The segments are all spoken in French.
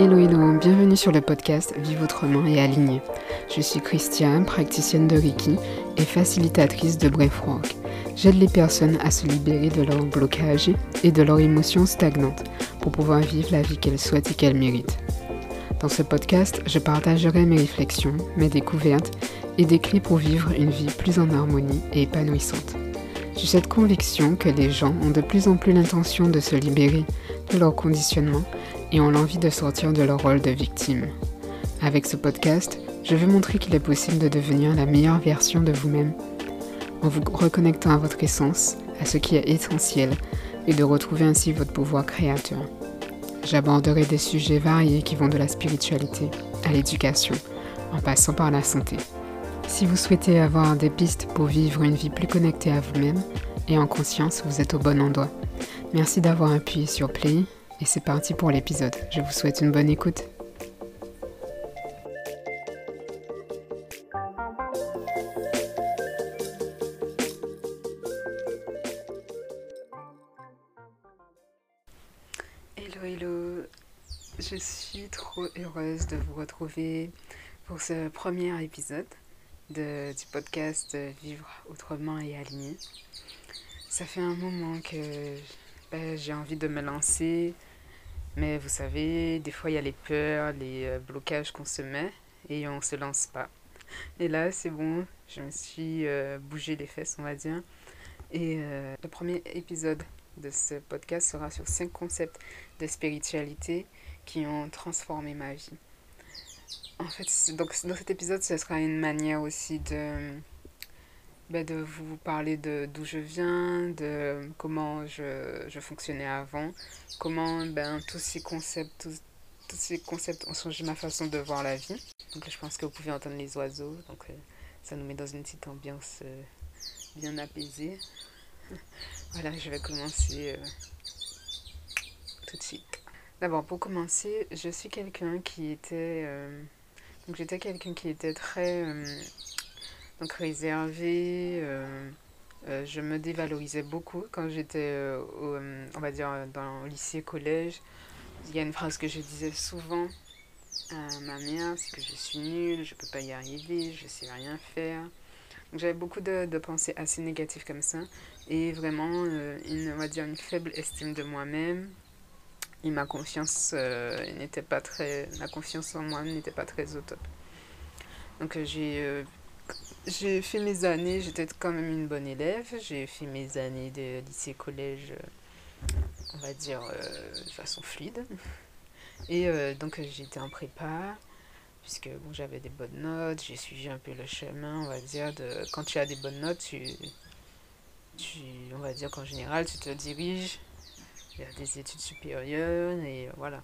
Hello hello, bienvenue sur le podcast Vive autrement et aligné. Je suis Christiane, praticienne de Reiki et facilitatrice de Breathwork. J'aide les personnes à se libérer de leurs blocages et de leurs émotions stagnantes pour pouvoir vivre la vie qu'elles souhaitent et qu'elles méritent. Dans ce podcast, je partagerai mes réflexions, mes découvertes et des clés pour vivre une vie plus en harmonie et épanouissante. J'ai cette conviction que les gens ont de plus en plus l'intention de se libérer de leur conditionnement et ont l'envie de sortir de leur rôle de victime. Avec ce podcast, je veux montrer qu'il est possible de devenir la meilleure version de vous-même en vous reconnectant à votre essence, à ce qui est essentiel et de retrouver ainsi votre pouvoir créateur. J'aborderai des sujets variés qui vont de la spiritualité à l'éducation, en passant par la santé. Si vous souhaitez avoir des pistes pour vivre une vie plus connectée à vous-même et en conscience, vous êtes au bon endroit. Merci d'avoir appuyé sur Play et c'est parti pour l'épisode. Je vous souhaite une bonne écoute. Hello, hello. Je suis trop heureuse de vous retrouver pour ce premier épisode de, du podcast Vivre autrement et aligné. Ça fait un moment que ben, j'ai envie de me lancer, mais vous savez, des fois il y a les peurs, les euh, blocages qu'on se met et on se lance pas. Et là, c'est bon, je me suis euh, bougé les fesses, on va dire. Et euh, le premier épisode de ce podcast sera sur cinq concepts de spiritualité qui ont transformé ma vie. En fait, donc dans cet épisode, ce sera une manière aussi de ben, de vous parler d'où je viens, de comment je, je, fonctionnais avant, comment ben, tous ces concepts, tous, tous, ces concepts ont changé ma façon de voir la vie. Donc je pense que vous pouvez entendre les oiseaux, donc euh, ça nous met dans une petite ambiance euh, bien apaisée. voilà, je vais commencer euh, tout de suite. D'abord, pour commencer, je suis quelqu'un qui était... donc j'étais quelqu'un qui était très donc réservée. Euh, euh, je me dévalorisais beaucoup quand j'étais, euh, on va dire, dans lycée, collège. Il y a une phrase que je disais souvent à ma mère, c'est que je suis nulle, je ne peux pas y arriver, je ne sais rien faire. J'avais beaucoup de, de, pensées assez négatives comme ça et vraiment une, on va dire une faible estime de moi-même et ma confiance n'était pas très, ma confiance en moi n'était pas très au top. Donc j'ai j'ai fait mes années, j'étais quand même une bonne élève. J'ai fait mes années de lycée-collège, euh, on va dire, euh, de façon fluide. Et euh, donc j'étais en prépa, puisque bon, j'avais des bonnes notes, j'ai suivi un peu le chemin, on va dire, de quand tu as des bonnes notes, tu, tu on va dire qu'en général, tu te diriges vers des études supérieures, et voilà.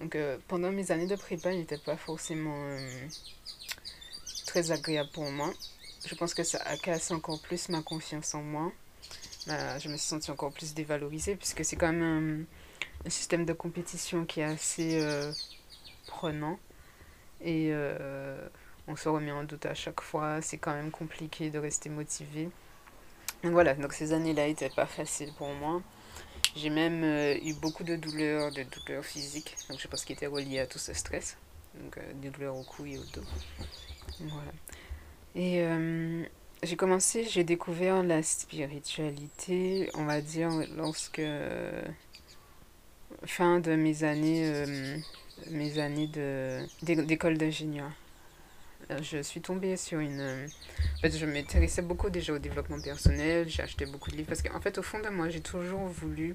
Donc pendant mes années de prépa, il n'était pas forcément très agréable pour moi. Je pense que ça a cassé encore plus ma confiance en moi. Bah, je me suis sentie encore plus dévalorisée puisque c'est quand même un, système de compétition qui est assez euh, prenant. Et euh, on se remet en doute à chaque fois. C'est quand même compliqué de rester motivé. Donc voilà, donc ces années-là n'étaient pas faciles pour moi. J'ai même euh, eu beaucoup de douleurs, de douleurs physiques. Donc je pense qu'ils étaient reliés à tout ce stress. Donc des douleurs au cou et au dos. Voilà. Et euh, j'ai commencé, j'ai découvert la spiritualité, on va dire, lorsque. fin de mes années, euh, mes années d'école d'ingénieur. Euh, je suis tombée sur une. En fait, je m'intéressais beaucoup déjà au développement personnel, j'ai acheté beaucoup de livres parce qu'en fait, au fond de moi, j'ai toujours voulu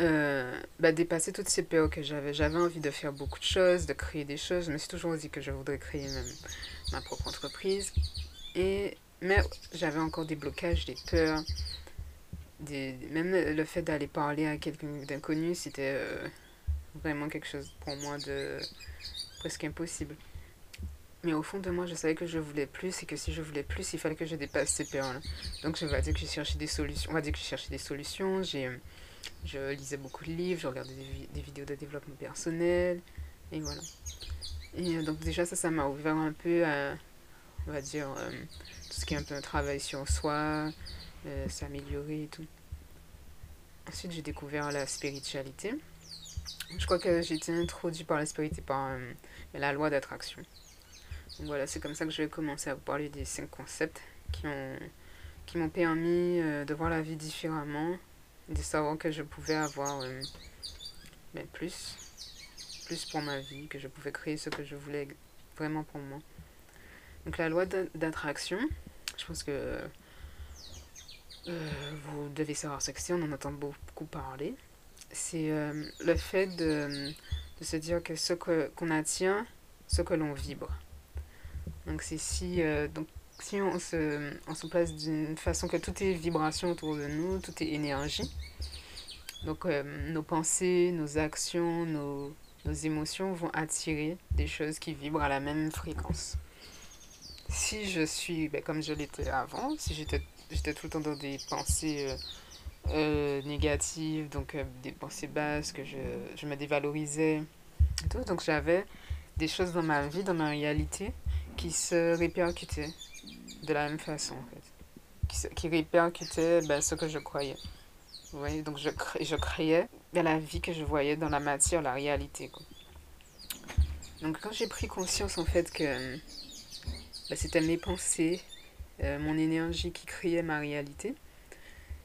euh, bah, dépasser toutes ces peurs que j'avais. J'avais envie de faire beaucoup de choses, de créer des choses. Je me suis toujours dit que je voudrais créer même ma propre entreprise. Et, mais j'avais encore des blocages, des peurs. Des, même le fait d'aller parler à quelqu'un d'inconnu, c'était euh, vraiment quelque chose pour moi de presque impossible. Mais au fond de moi, je savais que je voulais plus et que si je voulais plus, il fallait que je dépasse ces peurs-là. Donc, je vais dire que j'ai cherché des solutions. On va dire que j'ai cherché des solutions. J'ai je lisais beaucoup de livres, je regardais des, vidéos de développement personnel, et voilà. Et euh, donc déjà ça, ça m'a ouvert un peu à, on va dire, euh, tout ce qui est un peu un travail sur soi, euh, s'améliorer et tout. Ensuite, j'ai découvert la spiritualité. Je crois que j'ai été introduit par la spiritualité par la loi d'attraction. Donc voilà, c'est comme ça que je vais commencer à vous parler des cinq concepts qui ont qui m'ont permis de voir la vie différemment, de savoir que je pouvais avoir euh, ben, plus, plus pour ma vie, que je pouvais créer ce que je voulais vraiment pour moi. Donc la loi d'attraction, je pense que euh, vous devez savoir ce que c'est, on en entend beaucoup parler. C'est le fait de, de, se dire que ce qu'on attire, ce que l'on vibre. Donc c'est si... si on se, place d'une façon que tout est vibration autour de nous, tout est énergie. Donc euh, nos pensées, nos actions, nos, nos émotions vont attirer des choses qui vibrent à la même fréquence. Si je suis ben, comme je l'étais avant, si j'étais tout le temps dans des pensées euh, euh, négatives, donc des pensées basses, que je, je me dévalorisais, et tout, donc j'avais des choses dans ma vie, dans ma réalité, qui se répercutaient de la même façon, en fait. Qui, qui répercutait ben, ce que je croyais. Vous voyez, donc je, je créais la vie que je voyais dans la matière, la réalité. Quoi. Donc quand j'ai pris conscience, en fait, que ben, c'était mes pensées, euh, mon énergie qui créait ma réalité,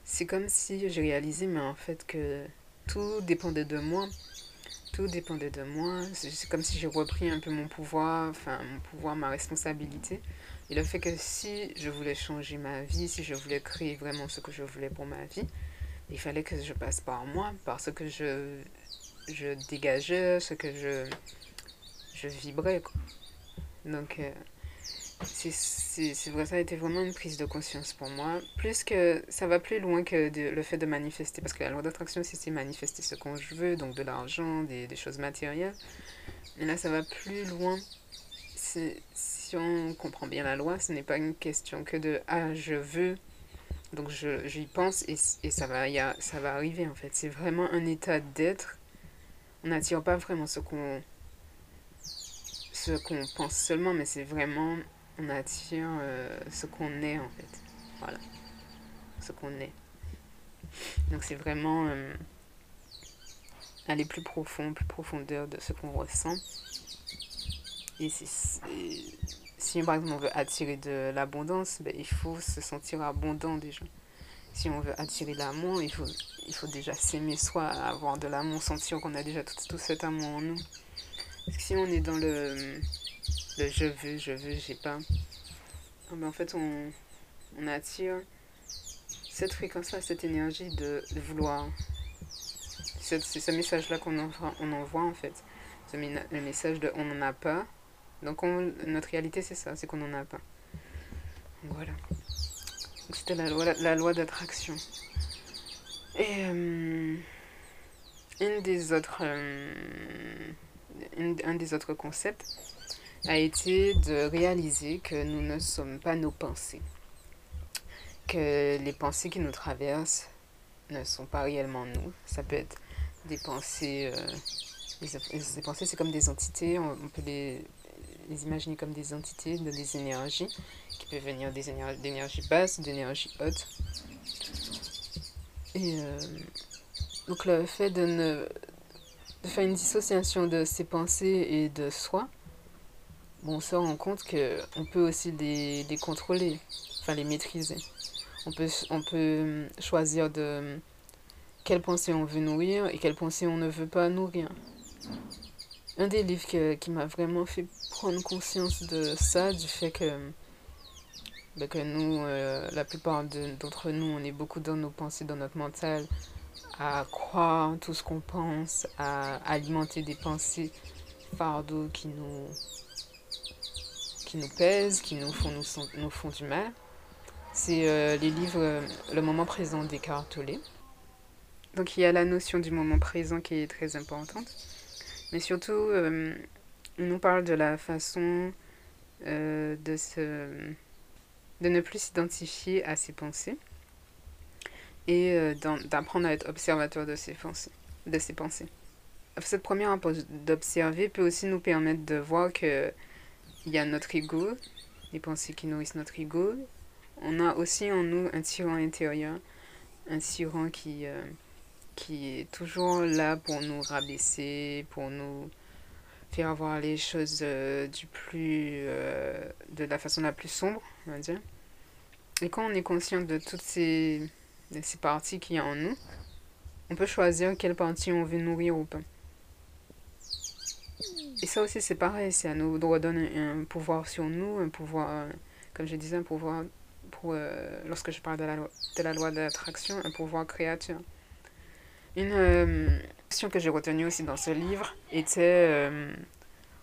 c'est comme si j'ai réalisé, mais en fait, que tout dépendait de moi. Tout dépendait de moi. C'est comme si j'ai repris un peu mon pouvoir, enfin, mon pouvoir, ma responsabilité. Et le fait que si je voulais changer ma vie, si je voulais créer vraiment ce que je voulais pour ma vie, il fallait que je passe par moi, par ce que je, je dégageais, ce que je, je vibrais. Donc, euh, c'est vrai, ça a été vraiment une prise de conscience pour moi. Plus que ça va plus loin que le fait de manifester, parce que la loi d'attraction, c'est manifester ce qu'on veut, donc de l'argent, des, des choses matérielles. Mais là, ça va plus loin. Comprend bien la loi, ce n'est pas une question que de ah je veux, donc j'y pense et, et, ça va y a, ça va arriver en fait. C'est vraiment un état d'être. On n'attire pas vraiment ce qu'on pense seulement, mais c'est vraiment on attire euh, ce qu'on est en fait. Voilà, ce qu'on est. Donc c'est vraiment euh, aller plus profond, plus profondeur de ce qu'on ressent. Et si par exemple on veut attirer de l'abondance, ben, il faut se sentir abondant déjà. Si on veut attirer l'amour, il faut, il faut déjà s'aimer soi, avoir de l'amour, sentir qu'on a déjà tout, tout cet amour en nous. Parce que si on est dans le, le je veux, je veux, j'ai pas, ah ben en fait on, on attire cette fréquence-là, cette énergie de, vouloir. C'est ce message-là qu'on envoie, on envoie en fait. Le message de on n'en a pas, donc notre réalité c'est ça, c'est qu'on n'en a pas. Voilà. C'était la loi, la, loi d'attraction. Et euh, une des autres, euh, un des autres concepts a été de réaliser que nous ne sommes pas nos pensées. Que les pensées qui nous traversent ne sont pas réellement nous. Ça peut être des pensées... Euh, les, pensées, c'est comme des entités, on peut les les imaginer comme des entités, de des énergies, qui peuvent venir des énergies basses, d'énergies hautes. Et euh, donc le fait de, ne, de faire une dissociation de ses pensées et de soi, bon, on se rend compte qu'on peut aussi les, les contrôler, enfin les maîtriser. On peut, on peut choisir de quelles pensées on veut nourrir et quelles pensées on ne veut pas nourrir un des livres qui m'a vraiment fait prendre conscience de ça, du fait que, bah, que nous, euh, la plupart d'entre nous, on est beaucoup dans nos pensées, dans notre mental, à croire tout ce qu'on pense, à alimenter des pensées fardeaux qui nous, qui nous pèsent, qui nous font, nous font du mal. C'est euh, les livres euh, Le moment présent d'Eckhart Tolle. Donc il y a la notion du moment présent qui est très importante. Mais surtout, euh, on nous parle de la façon euh, de, se, de ne plus s'identifier à ses pensées et euh, d'apprendre à être observateur de ses pensées. De ses pensées. Cette première approche d'observer peut aussi nous permettre de voir que il y a notre ego, les pensées qui nourrissent notre ego. On a aussi en nous un tyran intérieur, un tyran qui, qui est toujours là pour nous rabaisser, pour nous faire voir les choses euh, du plus euh, de la façon la plus sombre, on va dire. Et quand on est conscient de toutes ces, de ces parties qu'il y a en nous, on peut choisir quelle partie on veut nourrir ou pas. Et ça aussi, c'est pareil, ça nous redonne un, pouvoir sur nous, un pouvoir, comme je disais, un pouvoir, pour, euh, lorsque je parle de la, loi, de la loi d'attraction, un pouvoir créateur. Une euh, question que j'ai retenue aussi dans ce livre était, euh,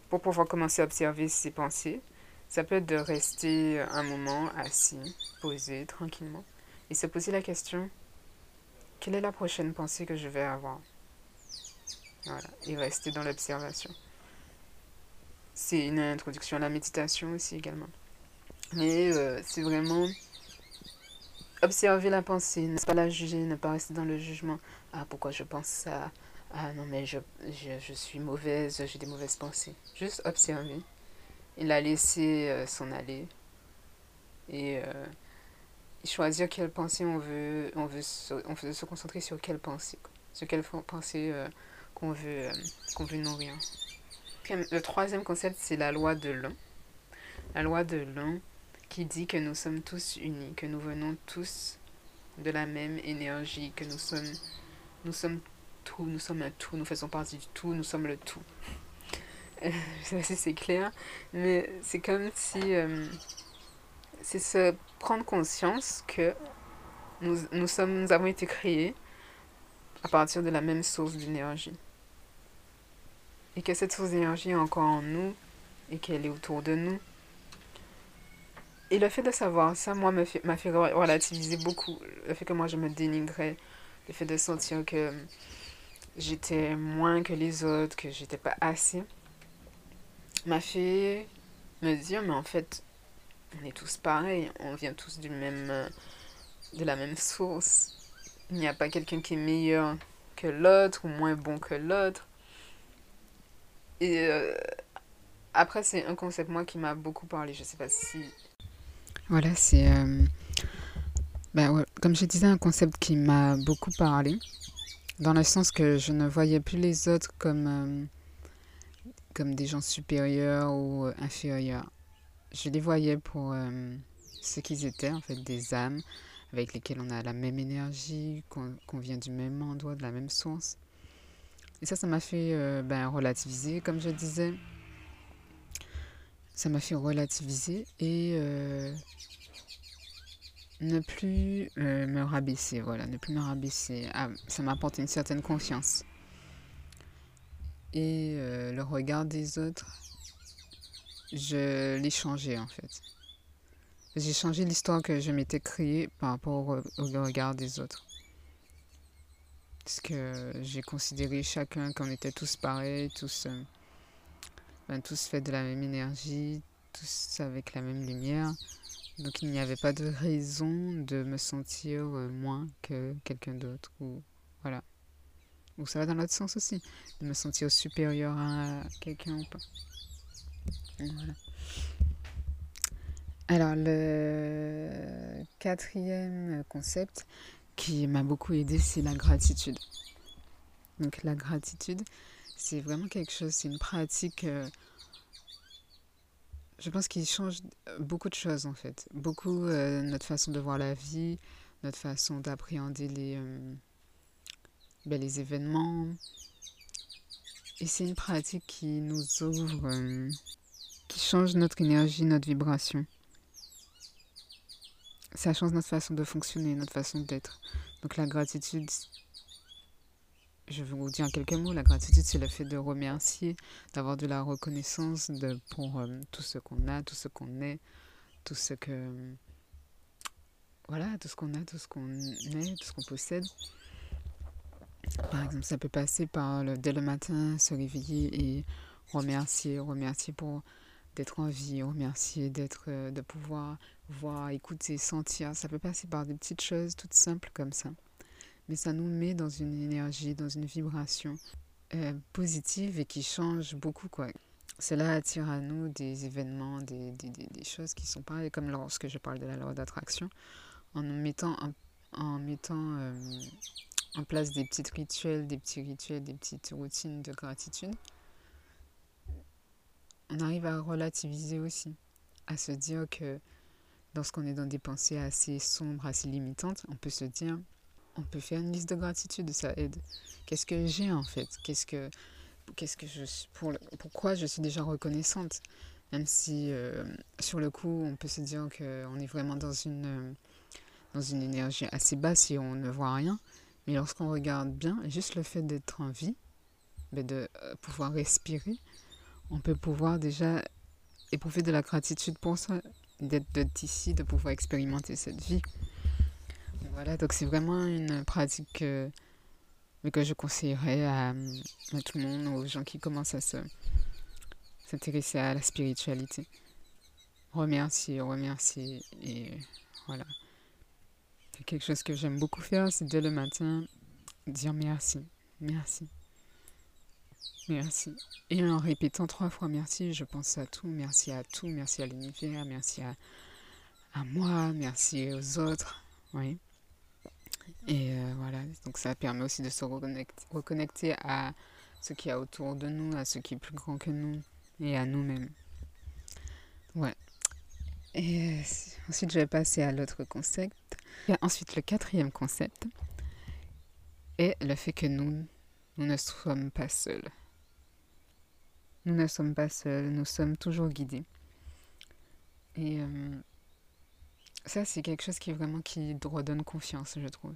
pour pouvoir commencer à observer ses pensées, ça peut être de rester un moment assis, posé, tranquillement, et se poser la question, quelle est la prochaine pensée que je vais avoir? Voilà, et rester dans l'observation. C'est une introduction à la méditation aussi également. Mais euh, c'est vraiment observer la pensée, ne pas la juger, ne pas rester dans le jugement. Ah, pourquoi je pense ça? Ah non, mais je, je, je suis mauvaise, j'ai des mauvaises pensées. Juste observer et la laisser euh, s'en aller. Et, euh, choisir quelle pensée on veut, on veut, se, on veut se concentrer sur quelle pensée. Quoi. Sur quelle pensée euh, qu'on veut, qu'on veut nourrir. Le troisième concept, c'est la loi de l'un. La loi de l'un qui dit que nous sommes tous unis, que nous venons tous de la même énergie, que nous sommes, nous sommes tout, nous sommes un tout, nous faisons partie du tout, nous sommes le tout. Je sais pas si c'est clair, mais c'est comme si euh, c'est se prendre conscience que nous, nous, sommes, nous avons été créés à partir de la même source d'énergie et que cette source d'énergie est encore en nous et qu'elle est autour de nous. Et le fait de savoir ça, moi, m'a fait, fait relativiser beaucoup. Le fait que moi, je me dénigrais, le fait de sentir que j'étais moins que les autres, que j'étais pas assez, m'a fait me dire, mais en fait, on est tous pareils, on vient tous du même, de la même source. Il n'y a pas quelqu'un qui est meilleur que l'autre ou moins bon que l'autre. Et euh, après, c'est un concept, moi, qui m'a beaucoup parlé. Je sais pas si. Voilà, c'est. Euh, ouais, comme je disais, un concept qui m'a beaucoup parlé. Dans le sens que je ne voyais plus les autres comme, euh, comme des gens supérieurs ou inférieurs. Je les voyais pour euh, ce qu'ils étaient, en fait, des âmes avec lesquelles on a la même énergie, qu'on qu vient du même endroit, de la même source. Et ça, ça m'a fait euh, ben, relativiser, comme je disais. Ça m'a fait relativiser et ne plus euh, me rabaisser. Voilà, ne plus me rabaisser. Ah, ça m'apporte une certaine confiance. Et euh, le regard des autres, je l'ai changé en fait. J'ai changé l'histoire que je m'étais créée par rapport au, regard des autres. Parce que j'ai considéré chacun qu'on était tous pareils, tous, euh, ben, tous faits de la même énergie, tous avec la même lumière. Donc il n'y avait pas de raison de me sentir euh, moins que quelqu'un d'autre. Ou voilà. Ou ça va dans l'autre sens aussi. De me sentir supérieur à quelqu'un ou pas. Voilà. Alors le quatrième concept, qui m'a beaucoup aidé, c'est la gratitude. Donc la gratitude, c'est vraiment quelque chose, c'est une pratique, euh, je pense qu'il change beaucoup de choses en fait. Beaucoup euh, notre façon de voir la vie, notre façon d'appréhender les, euh, ben, les événements. Et c'est une pratique qui nous ouvre, euh, qui change notre énergie, notre vibration ça change notre façon de fonctionner, notre façon d'être. Donc la gratitude, je vous dire en quelques mots, la gratitude c'est le fait de remercier, d'avoir de la reconnaissance pour euh, tout ce qu'on a, tout ce qu'on est, tout ce que... Voilà, tout ce qu'on a, tout ce qu'on est, tout ce qu'on possède. Par exemple, ça peut passer par le, dès le matin se réveiller et remercier, remercier pour d'être en vie, remercier d'être, euh, de pouvoir voir, écouter, sentir. Ça peut passer par des petites choses toutes simples comme ça. Mais ça nous met dans une énergie, dans une vibration euh, positive et qui change beaucoup. quoi. Cela attire à nous des événements, des, des, des, des choses qui sont pareilles, comme lorsque je parle de la loi d'attraction, en mettant, en, mettant euh, en place des petits rituels, des petits rituels, des petites routines de gratitude, on arrive à relativiser aussi, à se dire que lorsqu'on est dans des pensées assez sombres, assez limitantes, on peut se dire, on peut faire une liste de gratitude, ça aide. Qu'est-ce que j'ai en fait? Qu'est-ce que, que je pour, pourquoi je suis déjà reconnaissante? Même si euh, sur le coup, on peut se dire qu'on est vraiment dans une, dans une énergie assez basse et on ne voit rien. Mais lorsqu'on regarde bien, juste le fait d'être en vie, ben, de euh, pouvoir respirer, on peut pouvoir déjà éprouver de la gratitude pour ça, d'être ici, de pouvoir expérimenter cette vie. Voilà, donc c'est vraiment une pratique que, que je conseillerais à, tout le monde, aux gens qui commencent à se, s'intéresser à la spiritualité. Remercier, remercier, et voilà. C'est quelque chose que j'aime beaucoup faire, c'est dès le matin, dire merci, merci. Merci. Et en répétant trois fois merci, je pense à tout. Merci à tout. Merci à l'univers. Merci à, à moi. Merci aux autres. Oui. Et euh, voilà. Donc ça permet aussi de se reconnecter, reconnecter à ce qu'il y a autour de nous, à ce qui est plus grand que nous et à nous-mêmes. Ouais. Et euh, ensuite, je vais passer à l'autre concept. Et ensuite, le quatrième concept est le fait que nous, nous ne sommes pas seuls. Nous ne sommes pas seuls, nous sommes toujours guidés. Et euh, ça, c'est quelque chose qui vraiment qui redonne confiance, je trouve.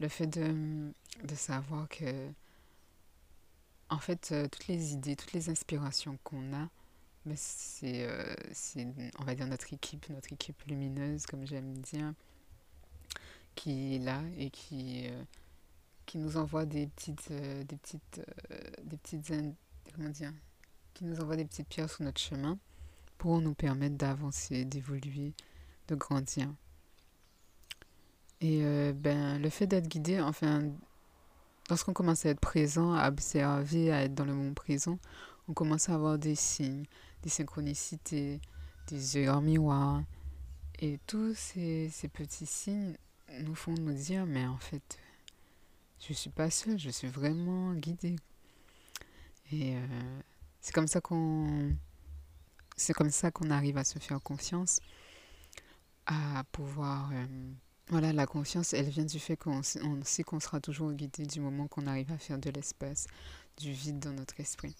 Le fait de, de savoir que, en fait, euh, toutes les idées, toutes les inspirations qu'on a, ben, c'est, euh, c'est, on va dire, notre équipe, notre équipe lumineuse, comme j'aime dire, qui est là et qui, qui nous envoie des petites, des petites, des petites, comment dire, qui nous envoie des petites pierres sur notre chemin pour nous permettre d'avancer, d'évoluer, de grandir. Et euh, ben, le fait d'être guidé, enfin, lorsqu'on commence à être présent, à observer, à être dans le moment présent, on commence à avoir des signes, des synchronicités, des yeux en miroir. Et tous ces, ces, petits signes nous font nous dire, mais en fait, je ne suis pas seule, je suis vraiment guidée. Et euh, c'est comme ça qu'on c'est comme ça qu'on arrive à se faire confiance, à pouvoir euh, voilà, la confiance, elle vient du fait qu'on sait qu'on sera toujours guidé du moment qu'on arrive à faire de l'espace, du vide dans notre esprit.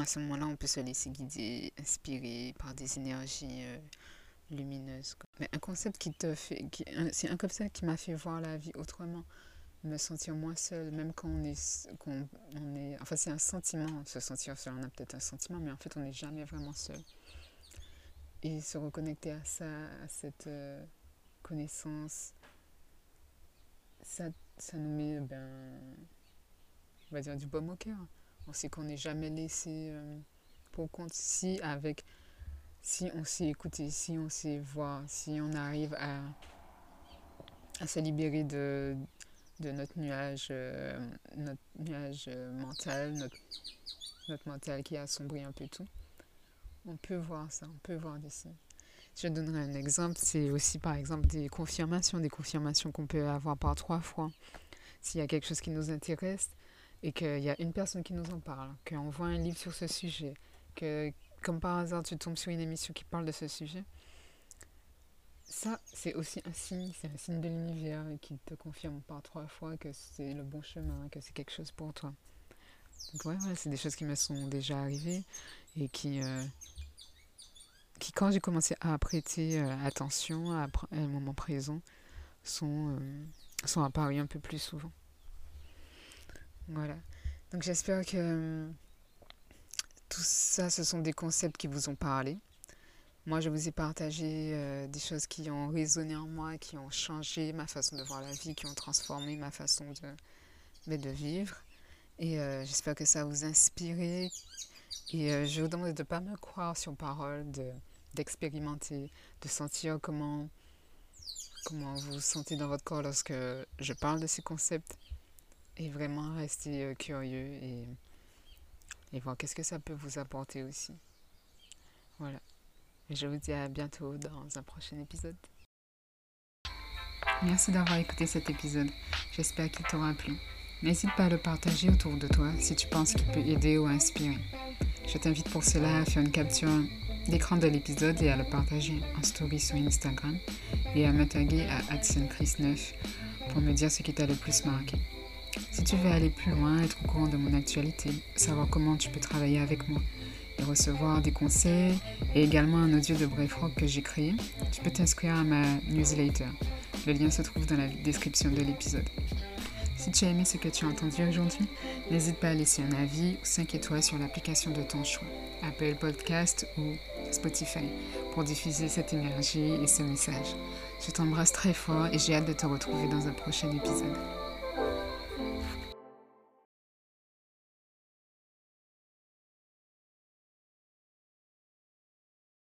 À ce moment-là, on peut se laisser guider, inspirer par des énergies euh, lumineuses. Mais un concept qui te fait, c'est un concept qui m'a fait voir la vie autrement me sentir moins seul, même quand on est, on est, enfin c'est un sentiment, se sentir seul, on a peut-être un sentiment, mais en fait on n'est jamais vraiment seul. Et se reconnecter à ça, à cette euh, connaissance, ça, ça nous met, ben, on va dire du baume au cœur. On sait qu'on n'est jamais laissé euh, pour compte si avec, si on sait écouter, si on sait voir, si on arrive à, à se libérer de, de notre nuage, euh, notre nuage euh, mental, notre, notre mental qui a assombri un peu tout. On peut voir ça, on peut voir des signes. Je donnerai un exemple, c'est aussi par exemple des confirmations, des confirmations qu'on peut avoir par trois fois. S'il y a quelque chose qui nous intéresse et qu'il y a une personne qui nous en parle, qu'on voit un livre sur ce sujet, que comme par hasard tu tombes sur une émission qui parle de ce sujet, ça, c'est aussi un signe, c'est un signe de l'univers qui te confirme par trois fois que c'est le bon chemin, que c'est quelque chose pour toi. Donc ouais, c'est des choses qui me sont déjà arrivées et qui, euh, qui quand j'ai commencé à prêter euh, attention à, un moment présent, sont, euh, sont apparues un peu plus souvent. Voilà. Donc j'espère que tout ça, ce sont des concepts qui vous ont parlé. Moi, je vous ai partagé euh, des choses qui ont résonné en moi, qui ont changé ma façon de voir la vie, qui ont transformé ma façon de, de vivre. Et euh, j'espère que ça vous inspiré. Et euh, je vous demande de ne pas me croire sur parole, d'expérimenter, de, sentir comment, comment vous vous sentez dans votre corps lorsque je parle de ces concepts. Et vraiment rester curieux et, et voir qu'est-ce que ça peut vous apporter aussi. Voilà. Je vous dis à bientôt dans un prochain épisode. Merci d'avoir écouté cet épisode. J'espère qu'il t'aura plu. N'hésite pas à le partager autour de toi si tu penses qu'il peut aider ou inspirer. Je t'invite pour cela à faire une capture d'écran de l'épisode et à le partager en story sur Instagram et à me taguer à AdsonChris9 pour me dire ce qui t'a le plus marqué. Si tu veux aller plus loin, être au courant de mon actualité, savoir comment tu peux travailler avec moi et recevoir des conseils et également un audio de Brave Rock que j'ai créé, tu peux t'inscrire à ma newsletter. Le lien se trouve dans la description de l'épisode. Si tu as aimé ce que tu as entendu aujourd'hui, n'hésite pas à laisser un avis ou 5 étoiles sur l'application de ton choix, Apple Podcast ou Spotify, pour diffuser cette énergie et ce message. Je t'embrasse très fort et j'ai hâte de te retrouver dans un prochain épisode.